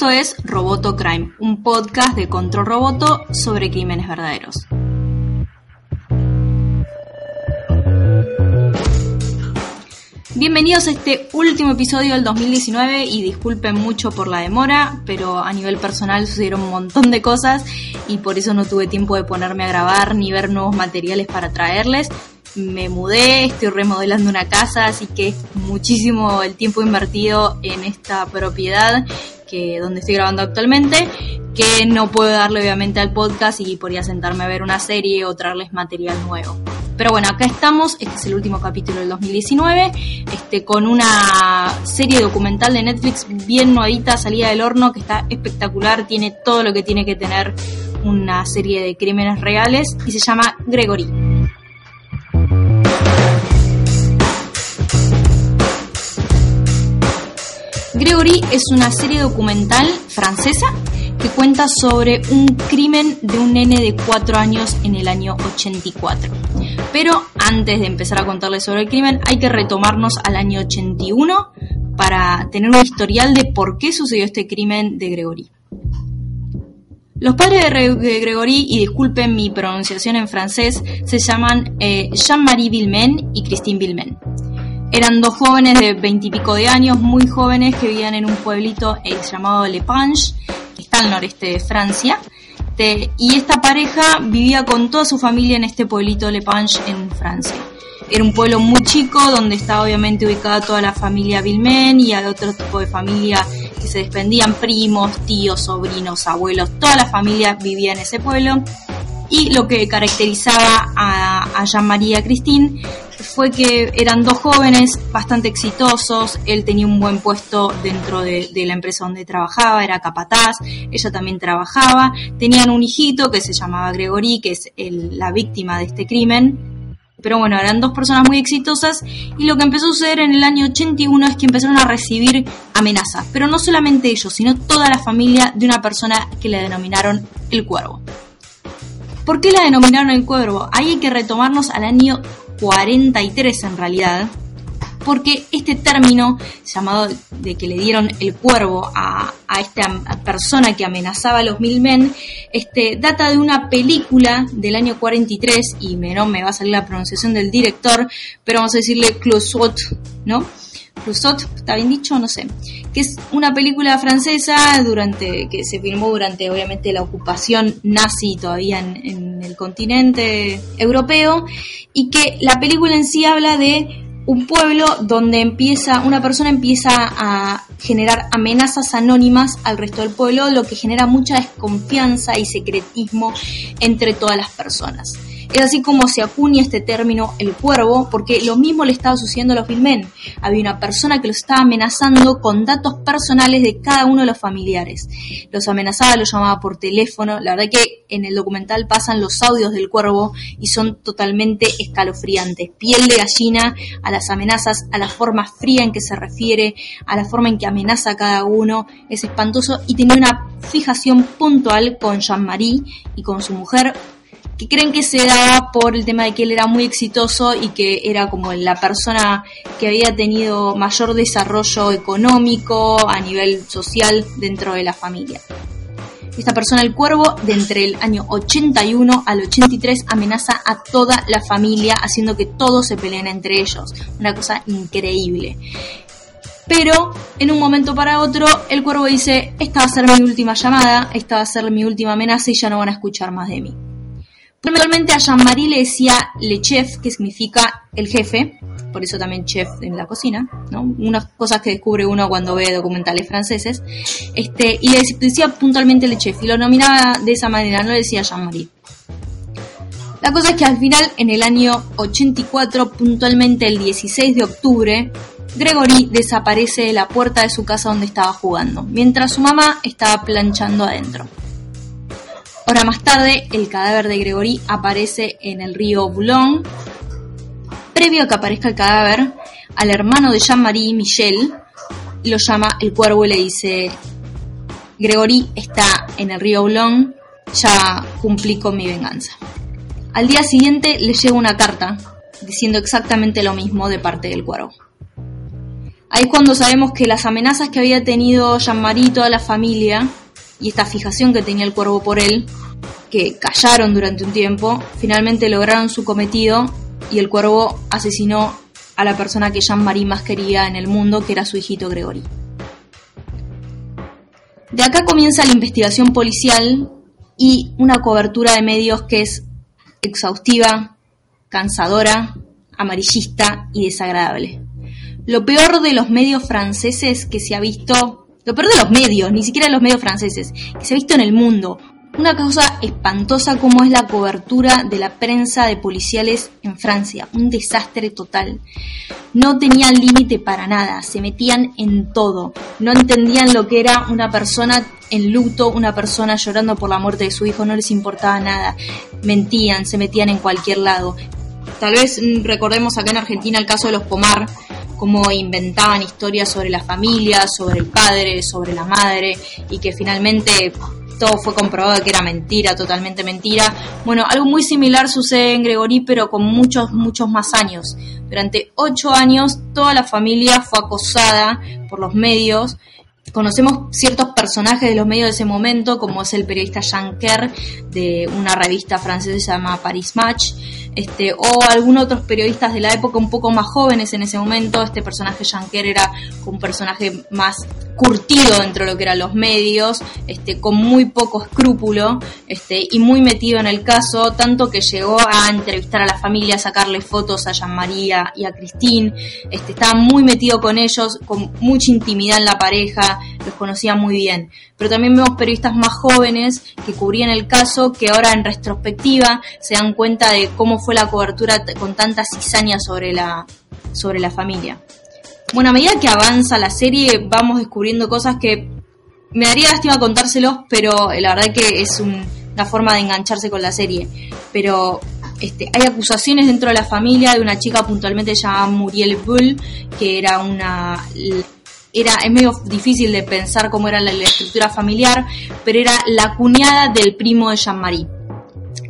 Esto es Roboto Crime, un podcast de Control Roboto sobre crímenes verdaderos. Bienvenidos a este último episodio del 2019 y disculpen mucho por la demora, pero a nivel personal sucedieron un montón de cosas y por eso no tuve tiempo de ponerme a grabar ni ver nuevos materiales para traerles. Me mudé, estoy remodelando una casa, así que muchísimo el tiempo invertido en esta propiedad donde estoy grabando actualmente, que no puedo darle obviamente al podcast y podría sentarme a ver una serie o traerles material nuevo. Pero bueno, acá estamos, este es el último capítulo del 2019, este, con una serie documental de Netflix bien nuevita, salida del horno, que está espectacular, tiene todo lo que tiene que tener una serie de crímenes reales y se llama Gregory. Gregory es una serie documental francesa que cuenta sobre un crimen de un nene de 4 años en el año 84. Pero antes de empezar a contarles sobre el crimen, hay que retomarnos al año 81 para tener un historial de por qué sucedió este crimen de Gregory. Los padres de, Gregory, y disculpen mi pronunciación en francés, se llaman eh, Jean-Marie Villemin y Christine Villemin. Eran dos jóvenes de veintipico de años, muy jóvenes, que vivían en un pueblito eh, llamado Le Pange, que está al noreste de Francia. y esta pareja vivía con toda su familia en este pueblito Le Pange en Francia. Era un pueblo muy chico donde estaba obviamente ubicada toda la familia Vilmen y otro tipo de familia que se desprendían primos, tíos, sobrinos, abuelos, toda la familia vivía en ese pueblo. Y lo que caracterizaba a, a Jean-Marie Christine fue que eran dos jóvenes bastante exitosos, él tenía un buen puesto dentro de, la empresa donde trabajaba, era capataz, ella también trabajaba, tenían un hijito que se llamaba Gregory, que es la víctima de este crimen, pero bueno, eran dos personas muy exitosas y lo que empezó a suceder en el año 81 es que empezaron a recibir amenazas, pero no solamente ellos, sino toda la familia de una persona que le denominaron el cuervo. ¿Por qué la denominaron el cuervo? Ahí hay que retomarnos al año 43 en realidad, porque este término llamado de que le dieron el cuervo a, esta persona que amenazaba a los mil men, este, data de una película del año 43, y me, no me va a salir la pronunciación del director, pero vamos a decirle Closot, ¿no? Closot, ¿está bien dicho? No sé. Que es una película francesa durante, que se filmó durante obviamente la ocupación nazi todavía en el continente europeo y que la película en sí habla de un pueblo donde empieza, una persona empieza a generar amenazas anónimas al resto del pueblo, lo que genera mucha desconfianza y secretismo entre todas las personas. Es así como se acuña este término el cuervo, porque lo mismo le estaba sucediendo a los filmen. Había una persona que los estaba amenazando con datos personales de cada uno de los familiares. Los amenazaba, los llamaba por teléfono. La verdad que en el documental pasan los audios del cuervo y son totalmente escalofriantes. Piel de gallina a las amenazas, a la forma fría en que se refiere, a la forma en que amenaza a cada uno. Es espantoso y tenía una fijación puntual con Jean-Marie y con su mujer que creen que se daba por el tema de que él era muy exitoso y que era como la persona que había tenido mayor desarrollo económico a nivel social dentro de la familia. Esta persona, el cuervo, de entre el año 81 al 83 amenaza a toda la familia, haciendo que todos se peleen entre ellos. Una cosa increíble. Pero en un momento para otro, el cuervo dice, esta va a ser mi última llamada, esta va a ser mi última amenaza y ya no van a escuchar más de mí. Normalmente a Jean-Marie le decía le chef, que significa el jefe, por eso también chef en la cocina, ¿no? Unas cosas que descubre uno cuando ve documentales franceses. Este, y le decía puntualmente le chef, y lo nominaba de esa manera, no le decía Jean-Marie. La cosa es que al final, en el año 84, puntualmente el 16 de octubre, Gregory desaparece de la puerta de su casa donde estaba jugando, mientras su mamá estaba planchando adentro. Hora más tarde, el cadáver de Gregory aparece en el río Boulogne. Previo a que aparezca el cadáver, al hermano de Jean-Marie, Michel, lo llama el cuervo y le dice, Gregory está en el río Boulogne, ya cumplí con mi venganza. Al día siguiente le llega una carta diciendo exactamente lo mismo de parte del cuervo. Ahí es cuando sabemos que las amenazas que había tenido Jean-Marie y toda la familia y esta fijación que tenía el cuervo por él, que callaron durante un tiempo, finalmente lograron su cometido y el cuervo asesinó a la persona que Jean-Marie más quería en el mundo, que era su hijito Gregory. De acá comienza la investigación policial y una cobertura de medios que es exhaustiva, cansadora, amarillista y desagradable. Lo peor de los medios franceses que se ha visto, lo de los medios, ni siquiera de los medios franceses, que se ha visto en el mundo, una cosa espantosa como es la cobertura de la prensa de policiales en Francia, un desastre total. No tenían límite para nada, se metían en todo, no entendían lo que era una persona en luto, una persona llorando por la muerte de su hijo, no les importaba nada, mentían, se metían en cualquier lado. Tal vez mm, recordemos acá en Argentina el caso de los Pomar, cómo inventaban historias sobre la familia, sobre el padre, sobre la madre, y que finalmente todo fue comprobado que era mentira, totalmente mentira. Bueno, algo muy similar sucede en Gregory, pero con muchos, muchos más años. Durante ocho años, toda la familia fue acosada por los medios. Conocemos ciertos personajes de los medios de ese momento, como es el periodista Jean Kerr de una revista francesa que se Paris Match, este, o algunos otros periodistas de la época un poco más jóvenes en ese momento. Este personaje Janker era un personaje más curtido dentro de lo que eran los medios, este, con muy poco escrúpulo este, y muy metido en el caso, tanto que llegó a entrevistar a la familia, a sacarle fotos a Jean María y a Christine, este, estaba muy metido con ellos, con mucha intimidad en la pareja, los conocía muy bien. Pero también vemos periodistas más jóvenes que cubrían el caso, que ahora en retrospectiva se dan cuenta de cómo fue la cobertura con tanta cizaña sobre la, sobre la familia. Bueno, a medida que avanza la serie vamos descubriendo cosas que me daría lástima contárselos, pero la verdad que es una forma de engancharse con la serie. Pero este, hay acusaciones dentro de la familia de una chica puntualmente llamada Muriel Bull, que era una era, es medio difícil de pensar cómo era la, la, estructura familiar, pero era la cuñada del primo de Jean-Marie.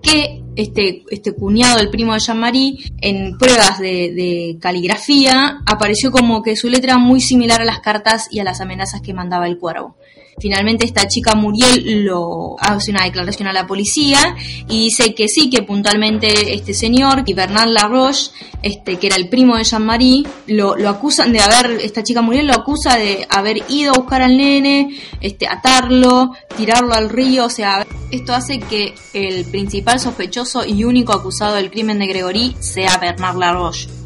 Que este, este cuñado del primo de Jean-Marie, en pruebas de, caligrafía, apareció como que su letra muy similar a las cartas y a las amenazas que mandaba el cuervo. Finalmente esta chica Muriel lo hace una declaración a la policía y dice que sí, que puntualmente este señor y Bernard Laroche, este, que era el primo de Jean-Marie, lo, acusan de haber, esta chica Muriel lo acusa de haber ido a buscar al nene, este, atarlo, tirarlo al río, o sea, esto hace que el principal sospechoso y único acusado del crimen de Gregory sea Bernard Laroche.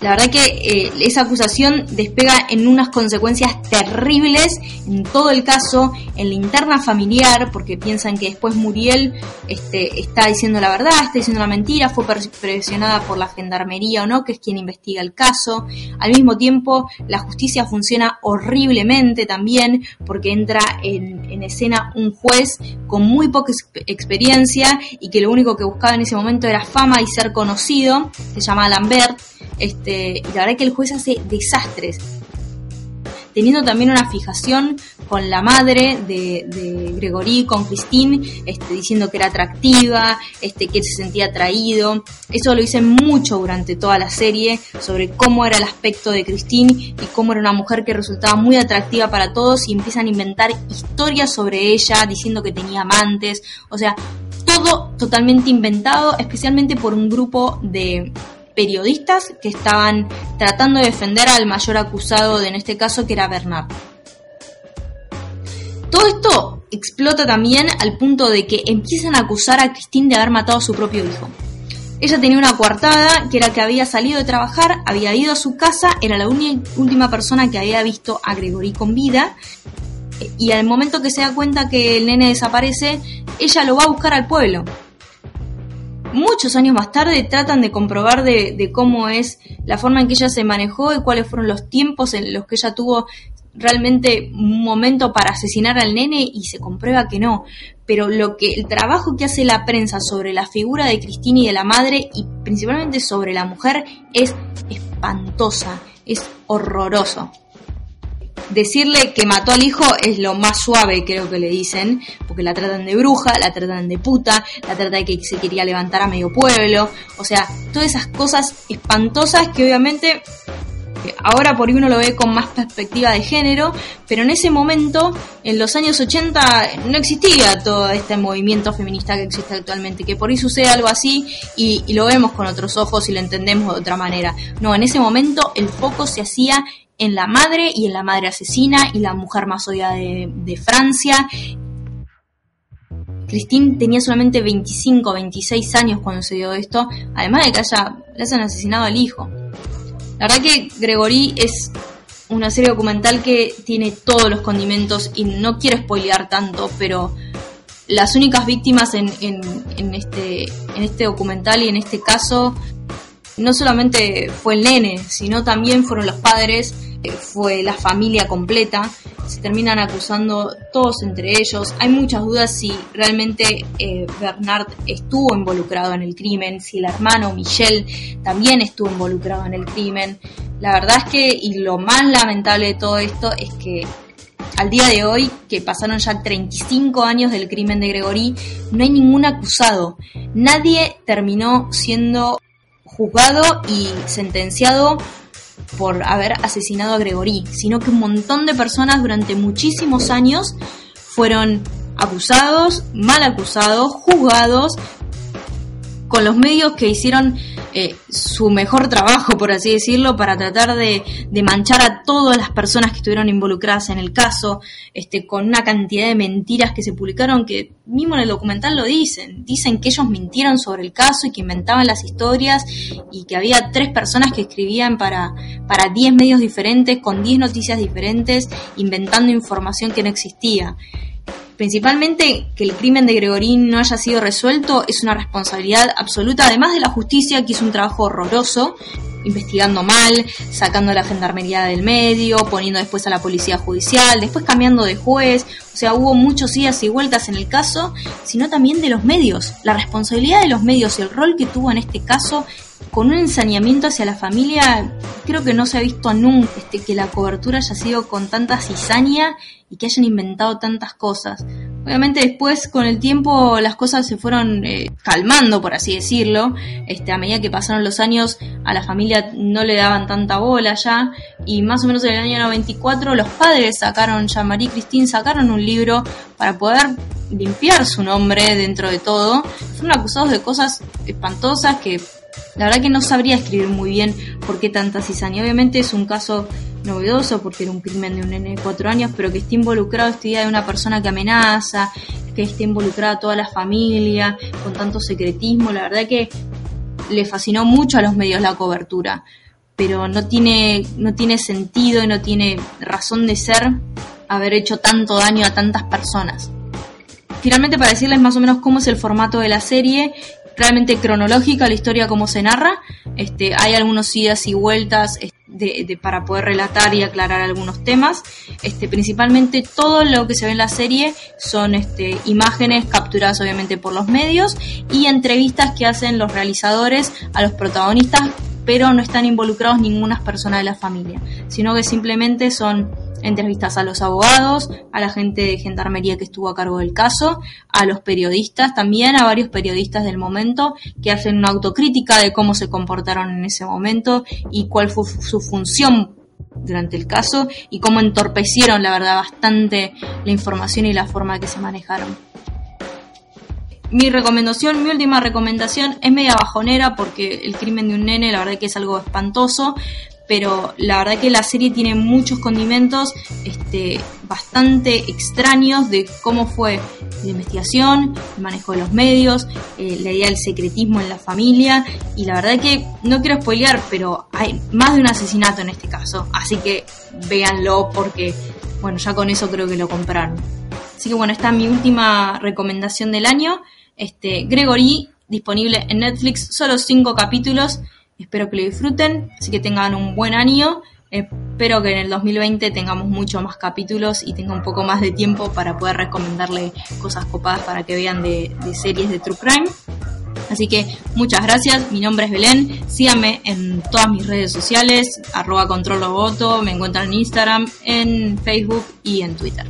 La verdad que eh, esa acusación despega en unas consecuencias terribles en todo el caso, en la interna familiar, porque piensan que después Muriel este, está diciendo la verdad, está diciendo la mentira, fue presionada por la gendarmería o no, que es quien investiga el caso. Al mismo tiempo, la justicia funciona horriblemente también, porque entra en, en escena un juez con muy poca experiencia y que lo único que buscaba en ese momento era fama y ser conocido, se llama Lambert este, la verdad que el juez hace desastres. Teniendo también una fijación con la madre de, de Gregory, con Christine, este, diciendo que era atractiva, este, que él se sentía atraído. Eso lo hice mucho durante toda la serie, sobre cómo era el aspecto de Christine y cómo era una mujer que resultaba muy atractiva para todos y empiezan a inventar historias sobre ella, diciendo que tenía amantes. O sea, todo totalmente inventado, especialmente por un grupo de periodistas que estaban tratando de defender al mayor acusado de, en este caso que era Bernard. Todo esto explota también al punto de que empiezan a acusar a Christine de haber matado a su propio hijo. Ella tenía una coartada que era que había salido de trabajar, había ido a su casa, era la última persona que había visto a Gregory con vida y al momento que se da cuenta que el nene desaparece, ella lo va a buscar al pueblo muchos años más tarde tratan de comprobar de, cómo es la forma en que ella se manejó y cuáles fueron los tiempos en los que ella tuvo realmente un momento para asesinar al nene y se comprueba que no. Pero lo que el trabajo que hace la prensa sobre la figura de Cristina y de la madre y principalmente sobre la mujer es espantosa, es horroroso. Decirle que mató al hijo es lo más suave, creo que le dicen, porque la tratan de bruja, la tratan de puta, la tratan de que se quería levantar a medio pueblo, o sea, todas esas cosas espantosas que obviamente ahora por ahí uno lo ve con más perspectiva de género, pero en ese momento, en los años 80, no existía todo este movimiento feminista que existe actualmente, que por ahí sucede algo así y, y, lo vemos con otros ojos y lo entendemos de otra manera. No, en ese momento el foco se hacía en la madre y en la madre asesina y la mujer más odiada de, Francia. Christine tenía solamente 25, 26 años cuando se dio esto, además de que haya, le hayan asesinado al hijo. La verdad que Gregory es una serie documental que tiene todos los condimentos y no quiero spoilear tanto, pero las únicas víctimas en, en, este, en este documental y en este caso no solamente fue el nene, sino también fueron los padres, fue la familia completa. Se terminan acusando todos entre ellos. Hay muchas dudas si realmente eh, Bernard estuvo involucrado en el crimen, si el hermano Michel también estuvo involucrado en el crimen. La verdad es que, y lo más lamentable de todo esto es que al día de hoy, que pasaron ya 35 años del crimen de Gregory, no hay ningún acusado. Nadie terminó siendo juzgado y sentenciado por haber asesinado a Gregory, sino que un montón de personas durante muchísimos años fueron acusados, mal acusados, juzgados, con los medios que hicieron eh, su mejor trabajo, por así decirlo, para tratar de, manchar a todas las personas que estuvieron involucradas en el caso, este, con una cantidad de mentiras que se publicaron que mismo en el documental lo dicen. Dicen que ellos mintieron sobre el caso y que inventaban las historias y que había tres personas que escribían para, para diez medios diferentes, con diez noticias diferentes, inventando información que no existía. Principalmente que el crimen de Gregorín no haya sido resuelto es una responsabilidad absoluta, además de la justicia que hizo un trabajo horroroso, investigando mal, sacando a la gendarmería del medio, poniendo después a la policía judicial, después cambiando de juez, o sea, hubo muchos idas y vueltas en el caso, sino también de los medios. La responsabilidad de los medios y el rol que tuvo en este caso con un ensañamiento hacia la familia, creo que no se ha visto nunca este, que la cobertura haya sido con tanta cizaña y que hayan inventado tantas cosas. Obviamente después con el tiempo las cosas se fueron eh, calmando, por así decirlo. Este, a medida que pasaron los años a la familia no le daban tanta bola ya y más o menos en el año 94 los padres sacaron, ya Marie Christine sacaron un libro para poder limpiar su nombre dentro de todo. Fueron acusados de cosas espantosas que la verdad que no sabría escribir muy bien por qué tanta cizaña. Obviamente es un caso novedoso porque era un crimen de un nene de cuatro años, pero que esté involucrado esta idea de una persona que amenaza, que esté involucrada toda la familia, con tanto secretismo, la verdad que le fascinó mucho a los medios la cobertura, pero no tiene, no tiene sentido y no tiene razón de ser haber hecho tanto daño a tantas personas. Finalmente, para decirles más o menos cómo es el formato de la serie, realmente cronológica la historia como se narra. Este, hay algunos idas y vueltas de, para poder relatar y aclarar algunos temas. Este, principalmente todo lo que se ve en la serie son este, imágenes capturadas obviamente por los medios y entrevistas que hacen los realizadores a los protagonistas, pero no están involucrados ninguna persona de la familia, sino que simplemente son entrevistas a los abogados, a la gente de gendarmería que estuvo a cargo del caso, a los periodistas también, a varios periodistas del momento que hacen una autocrítica de cómo se comportaron en ese momento y cuál fue su función durante el caso y cómo entorpecieron, la verdad, bastante la información y la forma que se manejaron. Mi recomendación, mi última recomendación es media bajonera porque el crimen de un nene la verdad que es algo espantoso, pero la verdad que la serie tiene muchos condimentos este, bastante extraños de cómo fue la investigación, el manejo de los medios, eh, la idea del secretismo en la familia y la verdad que no quiero spoilear, pero hay más de un asesinato en este caso, así que véanlo porque bueno, ya con eso creo que lo compraron. Así que bueno, esta es mi última recomendación del año. Este, Gregory disponible en Netflix, solo cinco capítulos. Espero que lo disfruten, así que tengan un buen año. Espero que en el 2020 tengamos muchos más capítulos y tenga un poco más de tiempo para poder recomendarle cosas copadas para que vean de, series de True Crime. Así que muchas gracias, mi nombre es Belén, síganme en todas mis redes sociales, arroba control voto, me encuentran en Instagram, en Facebook y en Twitter.